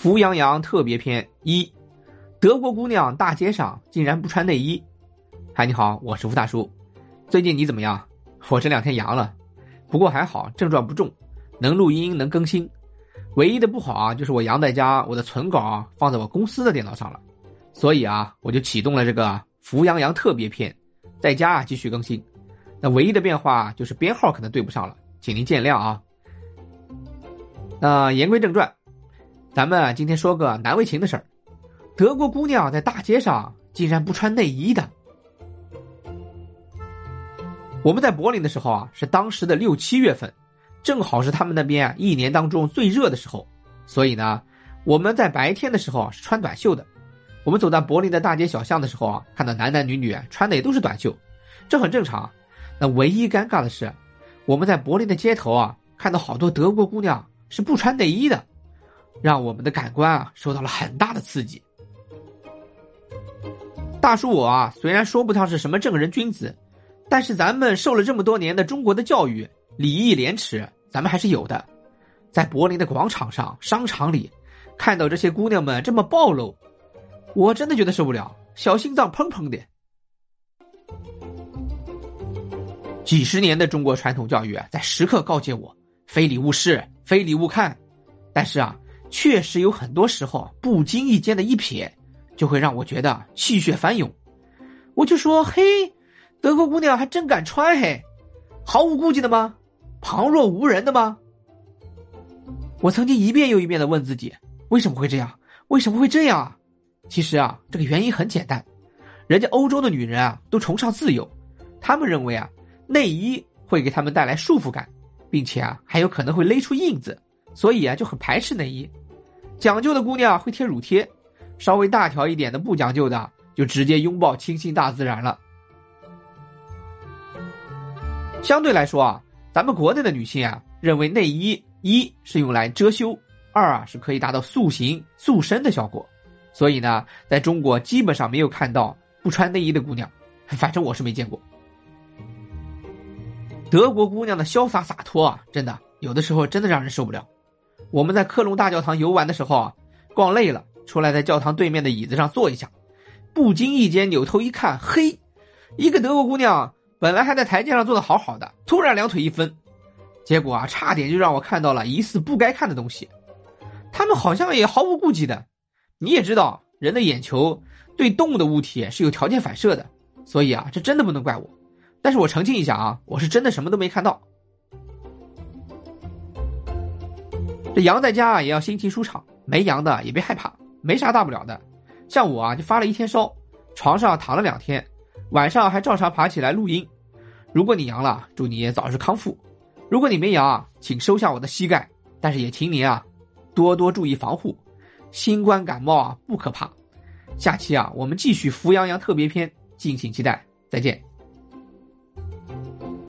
福阳阳特别篇一，德国姑娘大街上竟然不穿内衣。嗨，你好，我是吴大叔。最近你怎么样？我这两天阳了，不过还好，症状不重，能录音能更新。唯一的不好啊，就是我阳在家，我的存稿放在我公司的电脑上了，所以啊，我就启动了这个福阳阳特别篇，在家啊继续更新。那唯一的变化就是编号可能对不上了，请您见谅啊。那言归正传。咱们，今天说个难为情的事儿。德国姑娘在大街上竟然不穿内衣的。我们在柏林的时候啊，是当时的六七月份，正好是他们那边一年当中最热的时候。所以呢，我们在白天的时候是穿短袖的。我们走在柏林的大街小巷的时候啊，看到男男女女穿的也都是短袖，这很正常。那唯一尴尬的是，我们在柏林的街头啊，看到好多德国姑娘是不穿内衣的。让我们的感官啊受到了很大的刺激。大叔我啊虽然说不上是什么正人君子，但是咱们受了这么多年的中国的教育，礼义廉耻咱们还是有的。在柏林的广场上、商场里，看到这些姑娘们这么暴露，我真的觉得受不了，小心脏砰砰的。几十年的中国传统教育啊，在时刻告诫我：非礼勿视，非礼勿看。但是啊。确实有很多时候，不经意间的一瞥，就会让我觉得气血翻涌。我就说：“嘿，德国姑娘还真敢穿嘿，毫无顾忌的吗？旁若无人的吗？”我曾经一遍又一遍的问自己：为什么会这样？为什么会这样啊？其实啊，这个原因很简单，人家欧洲的女人啊都崇尚自由，他们认为啊内衣会给他们带来束缚感，并且啊还有可能会勒出印子，所以啊就很排斥内衣。讲究的姑娘会贴乳贴，稍微大条一点的不讲究的就直接拥抱亲近大自然了。相对来说啊，咱们国内的女性啊，认为内衣一是用来遮羞，二啊是可以达到塑形塑身的效果，所以呢，在中国基本上没有看到不穿内衣的姑娘，反正我是没见过。德国姑娘的潇洒洒脱啊，真的有的时候真的让人受不了。我们在克隆大教堂游玩的时候啊，逛累了，出来在教堂对面的椅子上坐一下，不经意间扭头一看，嘿，一个德国姑娘本来还在台阶上坐的好好的，突然两腿一分，结果啊，差点就让我看到了疑似不该看的东西。他们好像也毫无顾忌的，你也知道，人的眼球对动物的物体是有条件反射的，所以啊，这真的不能怪我。但是我澄清一下啊，我是真的什么都没看到。这阳在家，也要心情舒畅；没阳的也别害怕，没啥大不了的。像我啊，就发了一天烧，床上躺了两天，晚上还照常爬起来录音。如果你阳了，祝你早日康复；如果你没阳啊，请收下我的膝盖。但是也请你啊，多多注意防护。新冠感冒啊，不可怕。下期啊，我们继续扶阳阳特别篇，敬请期待。再见。